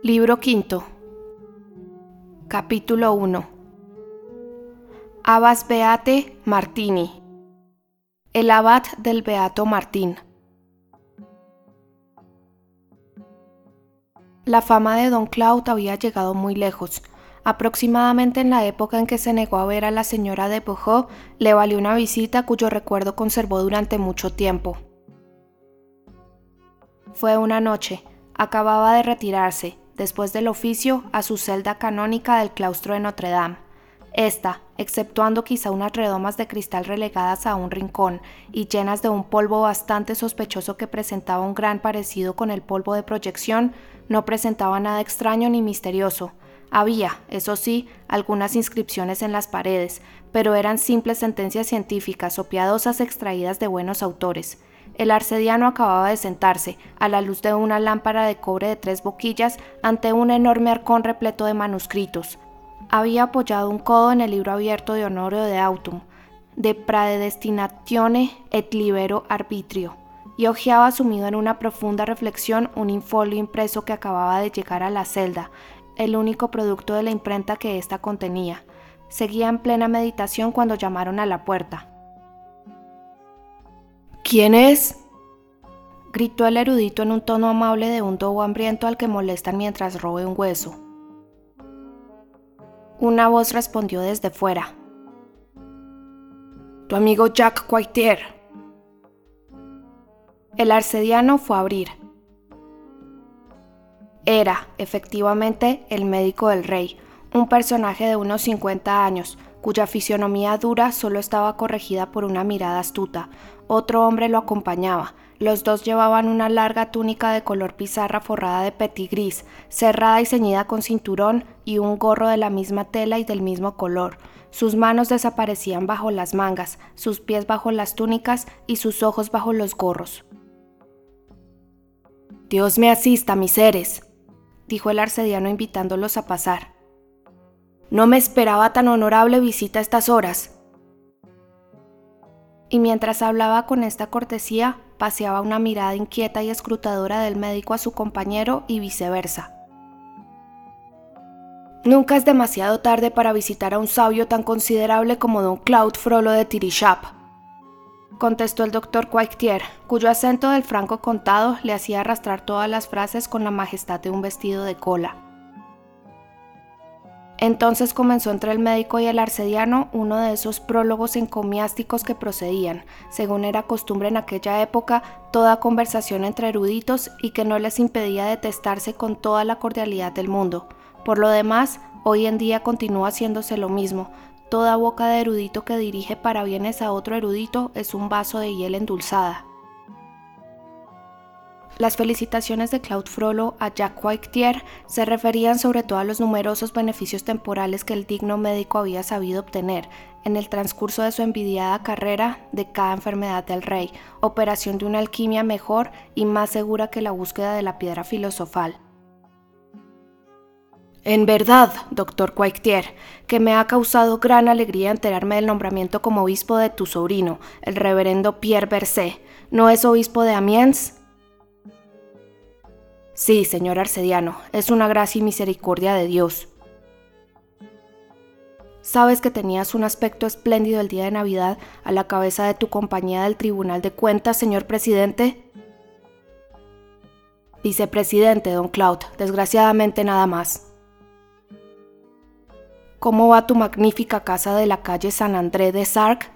Libro quinto. Capítulo 1. Abbas Beate Martini. El abad del Beato Martín. La fama de Don Claude había llegado muy lejos. Aproximadamente en la época en que se negó a ver a la señora de Beaujeu, le valió una visita cuyo recuerdo conservó durante mucho tiempo. Fue una noche. Acababa de retirarse, después del oficio, a su celda canónica del claustro de Notre Dame. Esta, exceptuando quizá unas redomas de cristal relegadas a un rincón y llenas de un polvo bastante sospechoso que presentaba un gran parecido con el polvo de proyección, no presentaba nada extraño ni misterioso. Había, eso sí, algunas inscripciones en las paredes, pero eran simples sentencias científicas o piadosas extraídas de buenos autores. El arcediano acababa de sentarse, a la luz de una lámpara de cobre de tres boquillas, ante un enorme arcón repleto de manuscritos. Había apoyado un codo en el libro abierto de Honorio de Autumn, de Predestinatione et Libero Arbitrio, y hojeaba sumido en una profunda reflexión un infolio impreso que acababa de llegar a la celda, el único producto de la imprenta que ésta contenía. Seguía en plena meditación cuando llamaron a la puerta. ¿Quién es? gritó el erudito en un tono amable de un dobo hambriento al que molestan mientras robe un hueso. Una voz respondió desde fuera. Tu amigo Jack Quaitier. El arcediano fue a abrir. Era, efectivamente, el médico del rey, un personaje de unos 50 años, cuya fisionomía dura solo estaba corregida por una mirada astuta, otro hombre lo acompañaba. Los dos llevaban una larga túnica de color pizarra forrada de petit gris, cerrada y ceñida con cinturón y un gorro de la misma tela y del mismo color. Sus manos desaparecían bajo las mangas, sus pies bajo las túnicas y sus ojos bajo los gorros. Dios me asista, mis seres, dijo el arcediano invitándolos a pasar. No me esperaba tan honorable visita a estas horas y mientras hablaba con esta cortesía, paseaba una mirada inquieta y escrutadora del médico a su compañero y viceversa. Nunca es demasiado tarde para visitar a un sabio tan considerable como don Claude Frollo de Tirishap, contestó el doctor Quaitier, cuyo acento del franco contado le hacía arrastrar todas las frases con la majestad de un vestido de cola. Entonces comenzó entre el médico y el arcediano uno de esos prólogos encomiásticos que procedían, según era costumbre en aquella época, toda conversación entre eruditos y que no les impedía detestarse con toda la cordialidad del mundo. Por lo demás, hoy en día continúa haciéndose lo mismo. Toda boca de erudito que dirige parabienes a otro erudito es un vaso de hiel endulzada. Las felicitaciones de Claude Frollo a Jacques Coictier se referían sobre todo a los numerosos beneficios temporales que el digno médico había sabido obtener en el transcurso de su envidiada carrera de cada enfermedad del rey, operación de una alquimia mejor y más segura que la búsqueda de la piedra filosofal. En verdad, doctor Coictier, que me ha causado gran alegría enterarme del nombramiento como obispo de tu sobrino, el reverendo Pierre Bercé. ¿No es obispo de Amiens? Sí, señor Arcediano, es una gracia y misericordia de Dios. ¿Sabes que tenías un aspecto espléndido el día de Navidad a la cabeza de tu compañía del Tribunal de Cuentas, señor presidente? Vicepresidente, don Claude, desgraciadamente nada más. ¿Cómo va tu magnífica casa de la calle San André de Sark?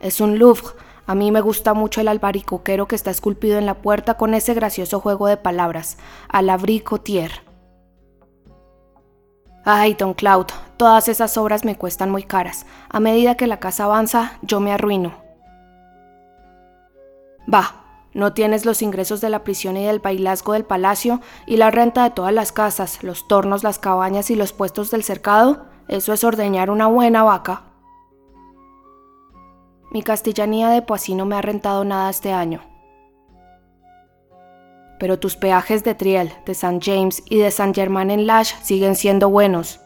Es un Louvre, a mí me gusta mucho el albaricoquero que está esculpido en la puerta con ese gracioso juego de palabras, alabricotier. Ay, don Claude, todas esas obras me cuestan muy caras. A medida que la casa avanza, yo me arruino. Va, no tienes los ingresos de la prisión y del bailazgo del palacio y la renta de todas las casas, los tornos, las cabañas y los puestos del cercado. Eso es ordeñar una buena vaca. Mi castellanía de Poissy no me ha rentado nada este año. Pero tus peajes de Triel, de St. James y de Saint Germain en Lash siguen siendo buenos.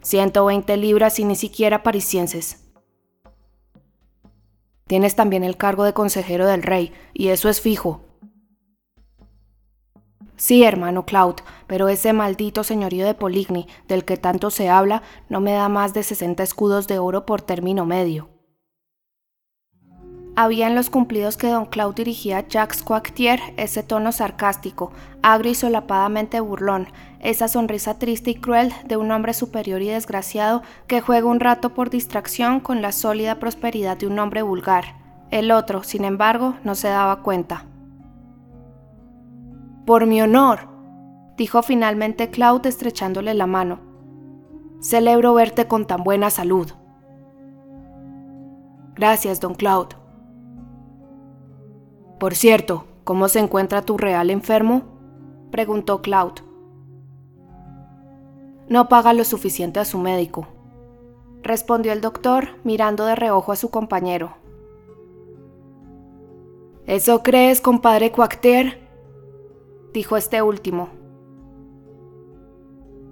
120 libras y ni siquiera parisienses. Tienes también el cargo de consejero del rey, y eso es fijo. Sí, hermano Cloud, pero ese maldito señorío de Poligny, del que tanto se habla, no me da más de 60 escudos de oro por término medio. Había en los cumplidos que don Claude dirigía a Jacques Coictier ese tono sarcástico, agrio y solapadamente burlón, esa sonrisa triste y cruel de un hombre superior y desgraciado que juega un rato por distracción con la sólida prosperidad de un hombre vulgar. El otro, sin embargo, no se daba cuenta. Por mi honor, dijo finalmente Claude estrechándole la mano. Celebro verte con tan buena salud. Gracias, don Claude. Por cierto, ¿cómo se encuentra tu real enfermo? preguntó Claude. No paga lo suficiente a su médico, respondió el doctor mirando de reojo a su compañero. ¿Eso crees, compadre Coacter? Dijo este último.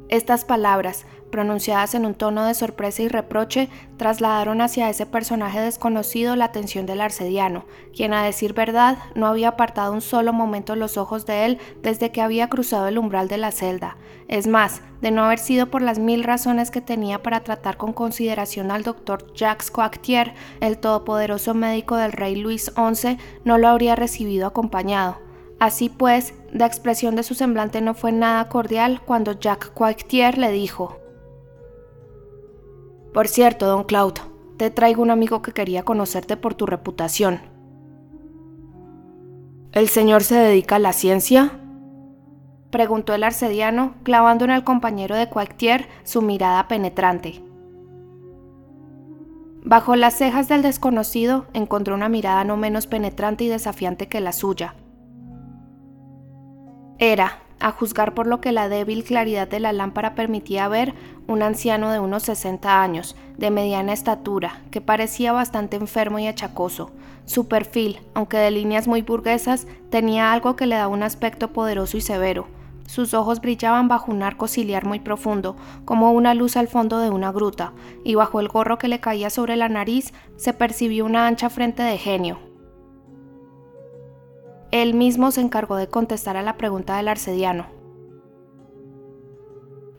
Estas palabras, pronunciadas en un tono de sorpresa y reproche, trasladaron hacia ese personaje desconocido la atención del arcediano, quien a decir verdad no había apartado un solo momento los ojos de él desde que había cruzado el umbral de la celda. Es más, de no haber sido por las mil razones que tenía para tratar con consideración al doctor Jacques Coactier, el todopoderoso médico del rey Luis XI no lo habría recibido acompañado. Así pues, la expresión de su semblante no fue nada cordial cuando Jacques Coictier le dijo: Por cierto, don Claude, te traigo un amigo que quería conocerte por tu reputación. ¿El señor se dedica a la ciencia? preguntó el arcediano, clavando en el compañero de Coictier su mirada penetrante. Bajo las cejas del desconocido encontró una mirada no menos penetrante y desafiante que la suya. Era, a juzgar por lo que la débil claridad de la lámpara permitía ver, un anciano de unos 60 años, de mediana estatura, que parecía bastante enfermo y achacoso. Su perfil, aunque de líneas muy burguesas, tenía algo que le daba un aspecto poderoso y severo. Sus ojos brillaban bajo un arco ciliar muy profundo, como una luz al fondo de una gruta, y bajo el gorro que le caía sobre la nariz se percibió una ancha frente de genio, él mismo se encargó de contestar a la pregunta del arcediano.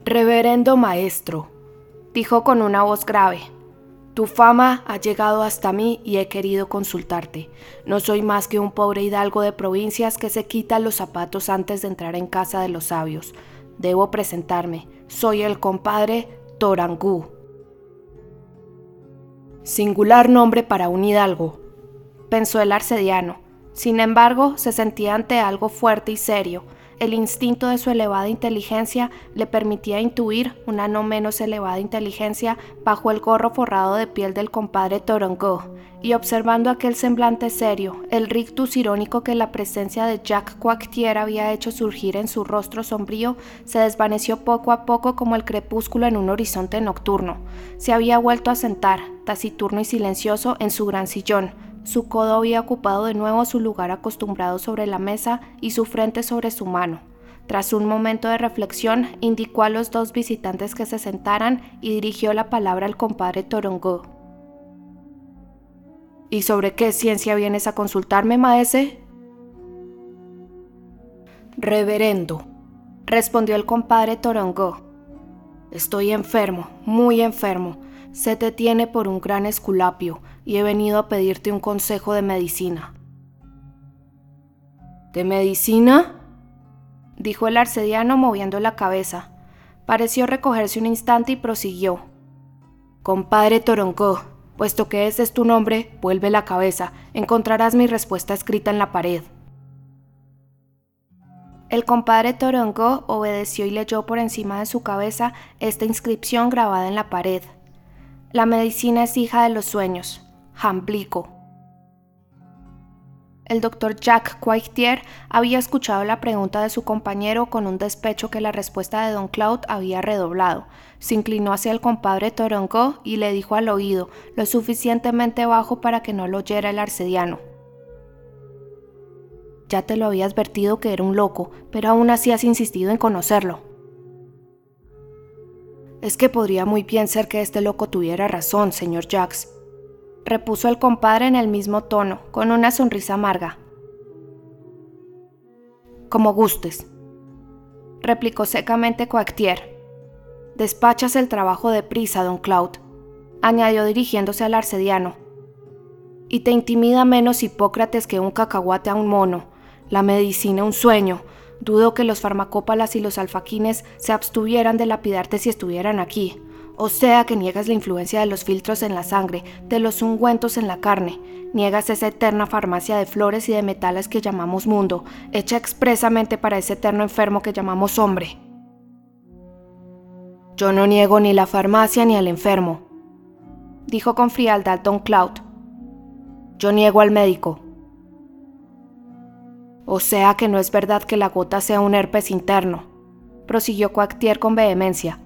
Reverendo maestro, dijo con una voz grave, tu fama ha llegado hasta mí y he querido consultarte. No soy más que un pobre hidalgo de provincias que se quita los zapatos antes de entrar en casa de los sabios. Debo presentarme. Soy el compadre Torangú. Singular nombre para un hidalgo, pensó el arcediano sin embargo, se sentía ante algo fuerte y serio. El instinto de su elevada inteligencia le permitía intuir una no menos elevada inteligencia bajo el gorro forrado de piel del compadre Torongo, y observando aquel semblante serio, el rictus irónico que la presencia de Jack Coactier había hecho surgir en su rostro sombrío, se desvaneció poco a poco como el crepúsculo en un horizonte nocturno. Se había vuelto a sentar, taciturno y silencioso, en su gran sillón, su codo había ocupado de nuevo su lugar acostumbrado sobre la mesa y su frente sobre su mano. Tras un momento de reflexión, indicó a los dos visitantes que se sentaran y dirigió la palabra al compadre Torongo. ¿Y sobre qué ciencia vienes a consultarme, maese? Reverendo, respondió el compadre Torongo. Estoy enfermo, muy enfermo. Se te tiene por un gran esculapio y he venido a pedirte un consejo de medicina. ¿De medicina? dijo el arcediano moviendo la cabeza. Pareció recogerse un instante y prosiguió. Compadre Toronco, puesto que ese es tu nombre, vuelve la cabeza, encontrarás mi respuesta escrita en la pared. El compadre Torongo obedeció y leyó por encima de su cabeza esta inscripción grabada en la pared. La medicina es hija de los sueños. Jamblico. El doctor Jack Coictier había escuchado la pregunta de su compañero con un despecho que la respuesta de don Claude había redoblado. Se inclinó hacia el compadre Torongo y le dijo al oído, lo suficientemente bajo para que no lo oyera el arcediano. Ya te lo había advertido que era un loco, pero aún así has insistido en conocerlo. Es que podría muy bien ser que este loco tuviera razón, señor Jacks, repuso el compadre en el mismo tono, con una sonrisa amarga. Como gustes, replicó secamente Coactier. Despachas el trabajo de prisa, don Cloud, añadió dirigiéndose al arcediano. Y te intimida menos Hipócrates que un cacahuate a un mono, la medicina un sueño. Dudo que los farmacópalas y los alfaquines se abstuvieran de lapidarte si estuvieran aquí. O sea que niegas la influencia de los filtros en la sangre, de los ungüentos en la carne, niegas esa eterna farmacia de flores y de metales que llamamos mundo, hecha expresamente para ese eterno enfermo que llamamos hombre. Yo no niego ni la farmacia ni al enfermo, dijo con frialdad Don Cloud. Yo niego al médico. O sea que no es verdad que la gota sea un herpes interno, prosiguió Coactier con vehemencia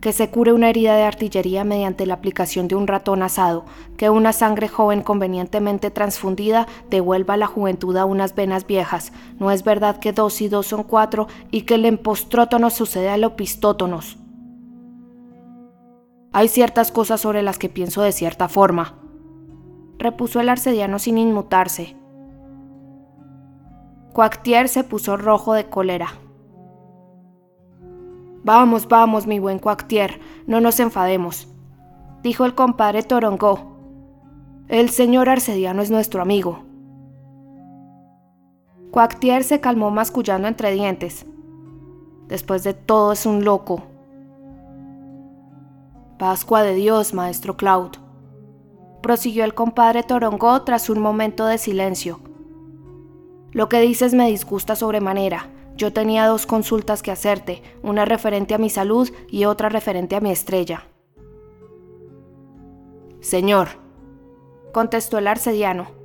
que se cure una herida de artillería mediante la aplicación de un ratón asado, que una sangre joven convenientemente transfundida devuelva la juventud a unas venas viejas. No es verdad que dos y dos son cuatro y que el empostrótono sucede al opistótonos. Hay ciertas cosas sobre las que pienso de cierta forma, repuso el arcediano sin inmutarse. Coactier se puso rojo de cólera. Vamos, vamos, mi buen Coactier, no nos enfademos, dijo el compadre Torongó. El señor Arcediano es nuestro amigo. Coactier se calmó mascullando entre dientes. Después de todo es un loco. Pascua de Dios, maestro Cloud. Prosiguió el compadre Torongó tras un momento de silencio. Lo que dices me disgusta sobremanera. Yo tenía dos consultas que hacerte, una referente a mi salud y otra referente a mi estrella. Señor, contestó el arcediano,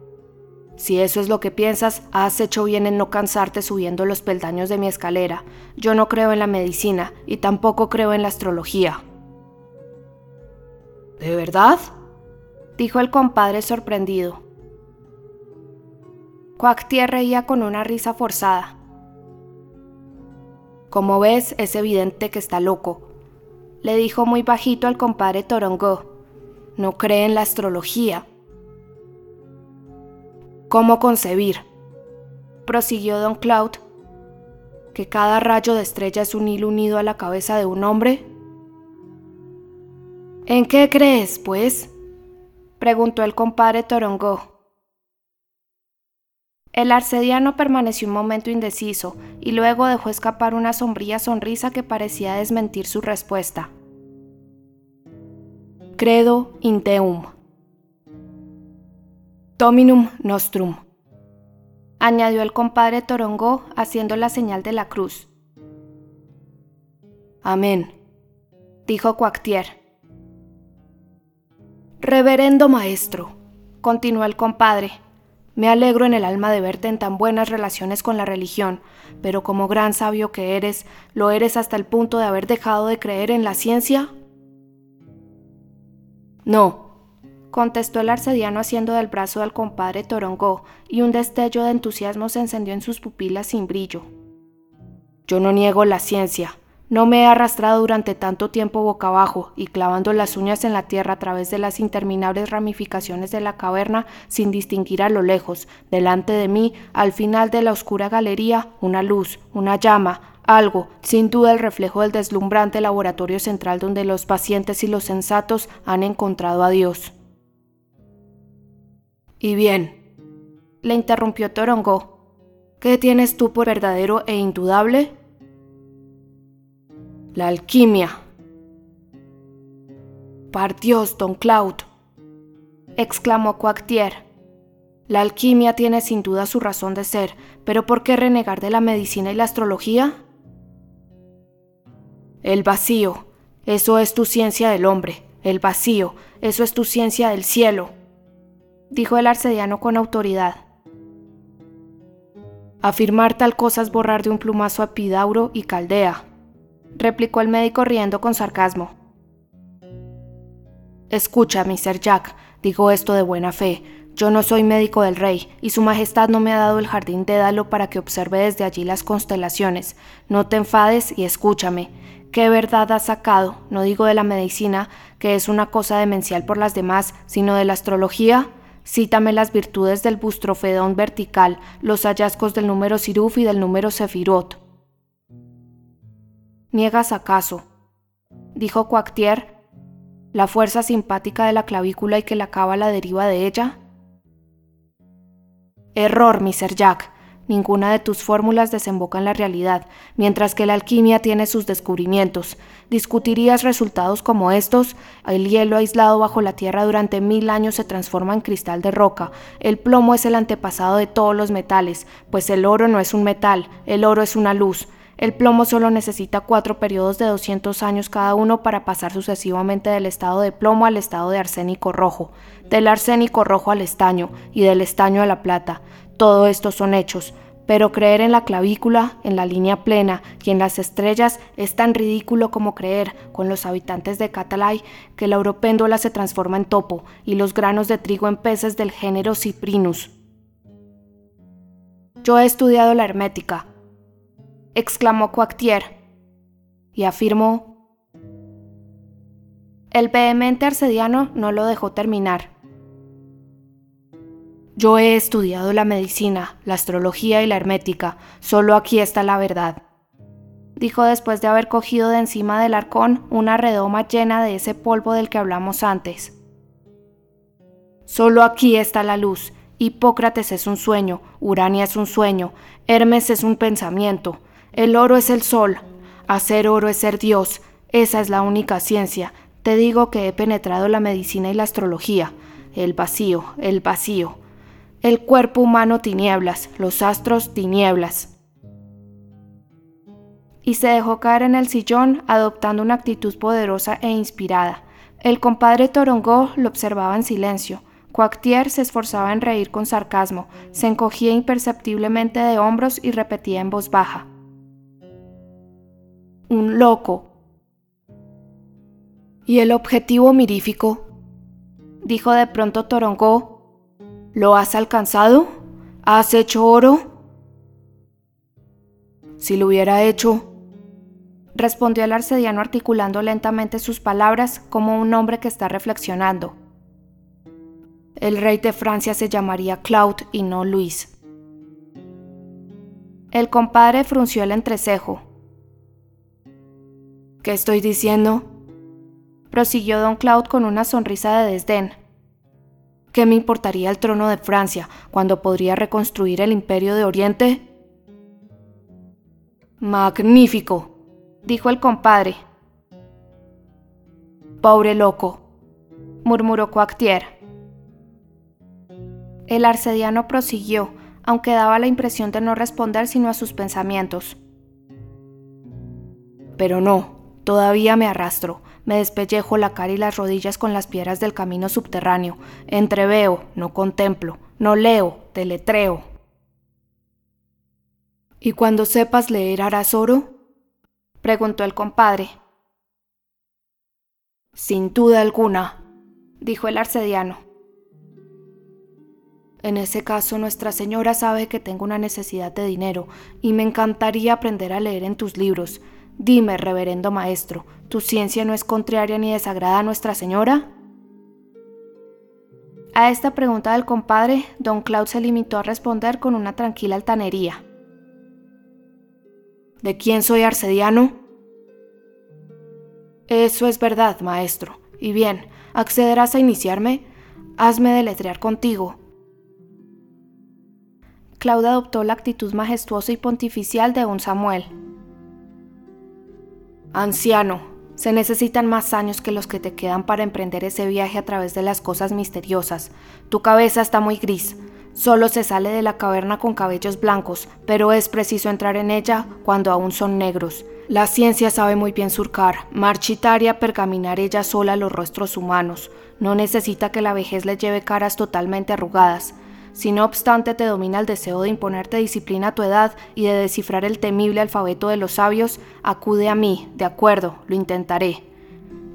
si eso es lo que piensas, has hecho bien en no cansarte subiendo los peldaños de mi escalera. Yo no creo en la medicina y tampoco creo en la astrología. ¿De verdad? dijo el compadre sorprendido. Coactier reía con una risa forzada. Como ves, es evidente que está loco, le dijo muy bajito al compadre Torongo. No cree en la astrología. ¿Cómo concebir? prosiguió don Cloud, que cada rayo de estrella es un hilo unido a la cabeza de un hombre. ¿En qué crees, pues? preguntó el compadre Torongo. El arcediano permaneció un momento indeciso y luego dejó escapar una sombría sonrisa que parecía desmentir su respuesta. Credo in Deum. Dominum nostrum. Añadió el compadre Torongó haciendo la señal de la cruz. Amén, dijo Coactier. Reverendo maestro, continuó el compadre, me alegro en el alma de verte en tan buenas relaciones con la religión, pero como gran sabio que eres, ¿lo eres hasta el punto de haber dejado de creer en la ciencia? No, contestó el arcediano haciendo del brazo del compadre Torongó, y un destello de entusiasmo se encendió en sus pupilas sin brillo. Yo no niego la ciencia, no me he arrastrado durante tanto tiempo boca abajo y clavando las uñas en la tierra a través de las interminables ramificaciones de la caverna sin distinguir a lo lejos, delante de mí, al final de la oscura galería, una luz, una llama, algo, sin duda el reflejo del deslumbrante laboratorio central donde los pacientes y los sensatos han encontrado a Dios. Y bien, le interrumpió Torongo, ¿qué tienes tú por verdadero e indudable? La alquimia. Par Dios, don Cloud, exclamó Coactier. La alquimia tiene sin duda su razón de ser, pero ¿por qué renegar de la medicina y la astrología? El vacío, eso es tu ciencia del hombre, el vacío, eso es tu ciencia del cielo, dijo el arcediano con autoridad. Afirmar tal cosa es borrar de un plumazo a Pidauro y Caldea, replicó el médico riendo con sarcasmo. Escucha, Mr. Jack, digo esto de buena fe. Yo no soy médico del rey, y su majestad no me ha dado el jardín de Dalo para que observe desde allí las constelaciones. No te enfades y escúchame. ¿Qué verdad has sacado? No digo de la medicina, que es una cosa demencial por las demás, sino de la astrología. Cítame las virtudes del bustrofedón vertical, los hallazgos del número Siruf y del número Sefirot. ¿Niegas acaso? dijo Coactier, la fuerza simpática de la clavícula y que la cábala deriva de ella. Error, Mr. Jack. Ninguna de tus fórmulas desemboca en la realidad, mientras que la alquimia tiene sus descubrimientos. ¿Discutirías resultados como estos? El hielo aislado bajo la tierra durante mil años se transforma en cristal de roca. El plomo es el antepasado de todos los metales, pues el oro no es un metal, el oro es una luz. El plomo solo necesita cuatro periodos de 200 años cada uno para pasar sucesivamente del estado de plomo al estado de arsénico rojo, del arsénico rojo al estaño y del estaño a la plata. Todo esto son hechos, pero creer en la clavícula, en la línea plena y en las estrellas es tan ridículo como creer, con los habitantes de Catalay, que la européndola se transforma en topo y los granos de trigo en peces del género Cyprinus. Yo he estudiado la hermética, exclamó Coactier, y afirmó. El vehemente arcediano no lo dejó terminar. Yo he estudiado la medicina, la astrología y la hermética, solo aquí está la verdad, dijo después de haber cogido de encima del arcón una redoma llena de ese polvo del que hablamos antes. Solo aquí está la luz. Hipócrates es un sueño, Urania es un sueño, Hermes es un pensamiento, el oro es el sol. Hacer oro es ser Dios. Esa es la única ciencia. Te digo que he penetrado la medicina y la astrología. El vacío, el vacío. El cuerpo humano tinieblas, los astros tinieblas. Y se dejó caer en el sillón adoptando una actitud poderosa e inspirada. El compadre Torongó lo observaba en silencio. Coactier se esforzaba en reír con sarcasmo, se encogía imperceptiblemente de hombros y repetía en voz baja un loco. ¿Y el objetivo mirífico? Dijo de pronto Torongó. ¿Lo has alcanzado? ¿Has hecho oro? Si lo hubiera hecho, respondió el arcediano articulando lentamente sus palabras como un hombre que está reflexionando. El rey de Francia se llamaría Claude y no Luis. El compadre frunció el entrecejo. ¿Qué estoy diciendo? prosiguió don Claude con una sonrisa de desdén. ¿Qué me importaría el trono de Francia cuando podría reconstruir el imperio de Oriente? Magnífico, dijo el compadre. Pobre loco, murmuró Coactier. El arcediano prosiguió, aunque daba la impresión de no responder sino a sus pensamientos. Pero no, Todavía me arrastro, me despellejo la cara y las rodillas con las piedras del camino subterráneo. Entreveo, no contemplo, no leo, deletreo. ¿Y cuando sepas leer harás oro? preguntó el compadre. Sin duda alguna, dijo el arcediano. En ese caso, Nuestra Señora sabe que tengo una necesidad de dinero y me encantaría aprender a leer en tus libros. Dime, reverendo maestro, ¿tu ciencia no es contraria ni desagrada a Nuestra Señora? A esta pregunta del compadre, don Claude se limitó a responder con una tranquila altanería. ¿De quién soy arcediano? Eso es verdad, maestro. Y bien, ¿accederás a iniciarme? Hazme deletrear contigo. Claude adoptó la actitud majestuosa y pontificial de un Samuel. Anciano, se necesitan más años que los que te quedan para emprender ese viaje a través de las cosas misteriosas. Tu cabeza está muy gris. Solo se sale de la caverna con cabellos blancos, pero es preciso entrar en ella cuando aún son negros. La ciencia sabe muy bien surcar, marchitar y pergaminar ella sola los rostros humanos. No necesita que la vejez le lleve caras totalmente arrugadas. Si no obstante te domina el deseo de imponerte disciplina a tu edad y de descifrar el temible alfabeto de los sabios, acude a mí, de acuerdo, lo intentaré.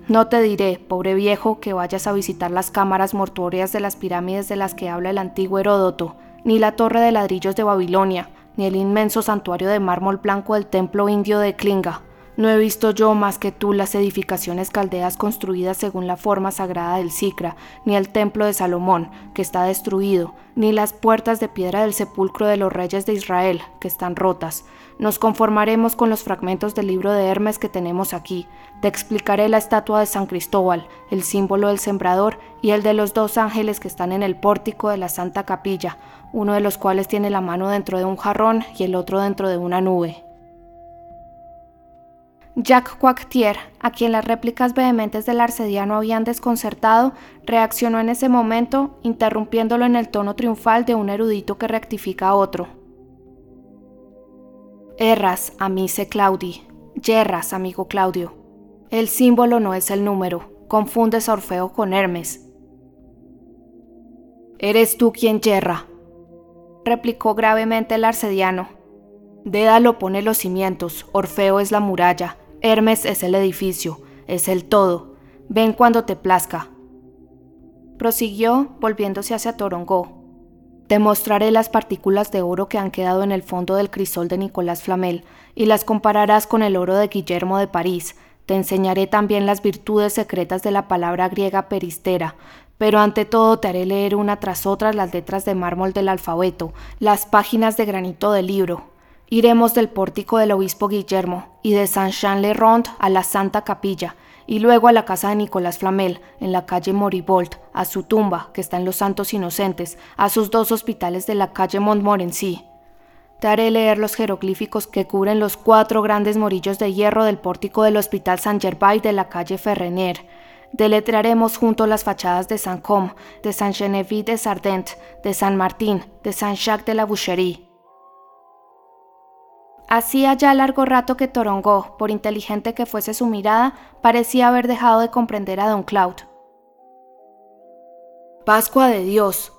No te diré, pobre viejo, que vayas a visitar las cámaras mortuorias de las pirámides de las que habla el antiguo Heródoto, ni la torre de ladrillos de Babilonia, ni el inmenso santuario de mármol blanco del templo indio de Klinga. No he visto yo más que tú las edificaciones caldeas construidas según la forma sagrada del Sicra, ni el templo de Salomón, que está destruido, ni las puertas de piedra del sepulcro de los reyes de Israel, que están rotas. Nos conformaremos con los fragmentos del libro de Hermes que tenemos aquí. Te explicaré la estatua de San Cristóbal, el símbolo del sembrador y el de los dos ángeles que están en el pórtico de la Santa Capilla, uno de los cuales tiene la mano dentro de un jarrón y el otro dentro de una nube. Jacques Coictier, a quien las réplicas vehementes del arcediano habían desconcertado, reaccionó en ese momento, interrumpiéndolo en el tono triunfal de un erudito que rectifica a otro. Erras, amice Claudi. Yerras, amigo Claudio. El símbolo no es el número. Confundes a Orfeo con Hermes. Eres tú quien yerra, replicó gravemente el arcediano. Dédalo pone los cimientos, Orfeo es la muralla, Hermes es el edificio, es el todo. Ven cuando te plazca. Prosiguió, volviéndose hacia Torongó. Te mostraré las partículas de oro que han quedado en el fondo del crisol de Nicolás Flamel, y las compararás con el oro de Guillermo de París. Te enseñaré también las virtudes secretas de la palabra griega peristera, pero ante todo te haré leer una tras otra las letras de mármol del alfabeto, las páginas de granito del libro, Iremos del pórtico del obispo Guillermo y de Saint-Jean-le-Rond a la Santa Capilla, y luego a la casa de Nicolás Flamel, en la calle Moribolt, a su tumba, que está en los Santos Inocentes, a sus dos hospitales de la calle Montmorency. Te haré leer los jeroglíficos que cubren los cuatro grandes morillos de hierro del pórtico del Hospital Saint-Gervais de la calle Ferrenier. Deletrearemos junto las fachadas de Saint-Com, de Saint-Geneviève de Sardent, de San Martín, de Saint-Jacques de la Boucherie. Hacía ya largo rato que Torongó, por inteligente que fuese su mirada, parecía haber dejado de comprender a don Claude. Pascua de Dios,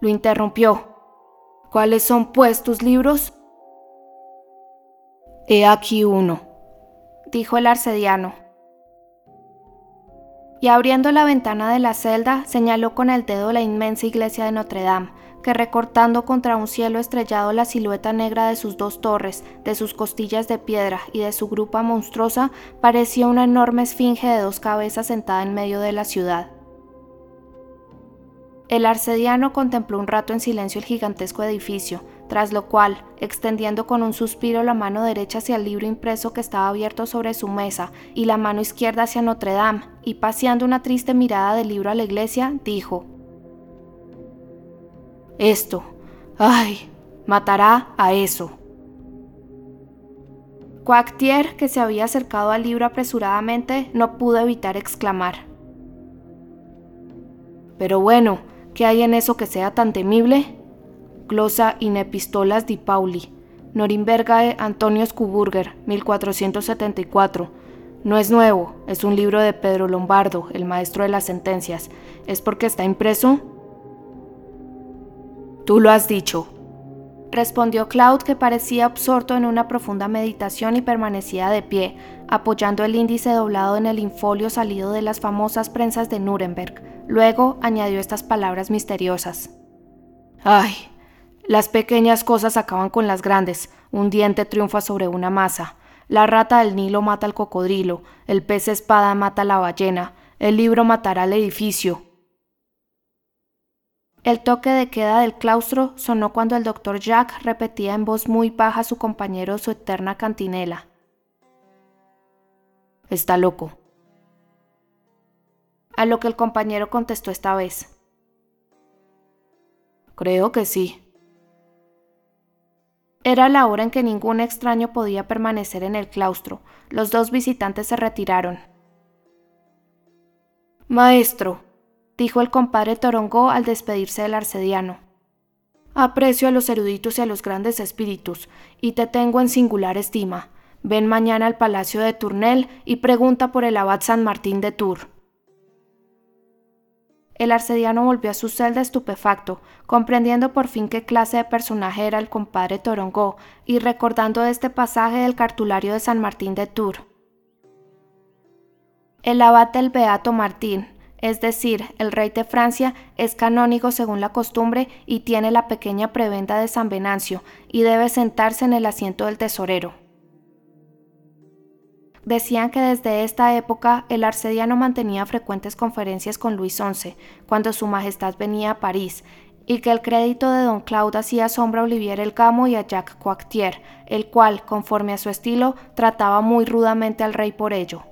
lo interrumpió. ¿Cuáles son, pues, tus libros? He aquí uno, dijo el arcediano. Y abriendo la ventana de la celda, señaló con el dedo la inmensa iglesia de Notre Dame, que recortando contra un cielo estrellado la silueta negra de sus dos torres, de sus costillas de piedra y de su grupa monstruosa, parecía una enorme esfinge de dos cabezas sentada en medio de la ciudad. El arcediano contempló un rato en silencio el gigantesco edificio, tras lo cual, extendiendo con un suspiro la mano derecha hacia el libro impreso que estaba abierto sobre su mesa y la mano izquierda hacia Notre Dame, y paseando una triste mirada del libro a la iglesia, dijo, esto, ay, matará a eso. Coactier, que se había acercado al libro apresuradamente, no pudo evitar exclamar. Pero bueno, ¿qué hay en eso que sea tan temible? Glosa in epistolas di Pauli, Norimbergae Antonio Scuburger, 1474. No es nuevo, es un libro de Pedro Lombardo, el maestro de las sentencias. ¿Es porque está impreso? Tú lo has dicho, respondió Claude, que parecía absorto en una profunda meditación y permanecía de pie, apoyando el índice doblado en el infolio salido de las famosas prensas de Nuremberg. Luego añadió estas palabras misteriosas. Ay, las pequeñas cosas acaban con las grandes, un diente triunfa sobre una masa, la rata del Nilo mata al cocodrilo, el pez espada mata a la ballena, el libro matará al edificio, el toque de queda del claustro sonó cuando el doctor Jack repetía en voz muy baja a su compañero su eterna cantinela. Está loco. A lo que el compañero contestó esta vez. Creo que sí. Era la hora en que ningún extraño podía permanecer en el claustro. Los dos visitantes se retiraron. Maestro, dijo el compadre Torongó al despedirse del arcediano. Aprecio a los eruditos y a los grandes espíritus, y te tengo en singular estima. Ven mañana al palacio de Tournel y pregunta por el abad San Martín de Tours. El arcediano volvió a su celda estupefacto, comprendiendo por fin qué clase de personaje era el compadre Torongó y recordando este pasaje del cartulario de San Martín de Tours. El abad del Beato Martín, es decir, el rey de Francia es canónigo según la costumbre y tiene la pequeña prebenda de San Venancio y debe sentarse en el asiento del tesorero. Decían que desde esta época el arcediano mantenía frecuentes conferencias con Luis XI, cuando su majestad venía a París, y que el crédito de don Claude hacía sombra a Olivier el Gamo y a Jacques Coictier, el cual, conforme a su estilo, trataba muy rudamente al rey por ello.